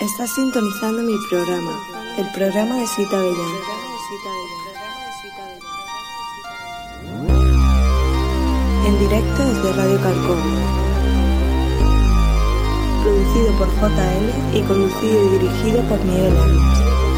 Estás sintonizando mi programa, el programa de Cita Bellán. En directo desde Radio Calcón. Producido por JL y conducido y dirigido por Miguel Ángel.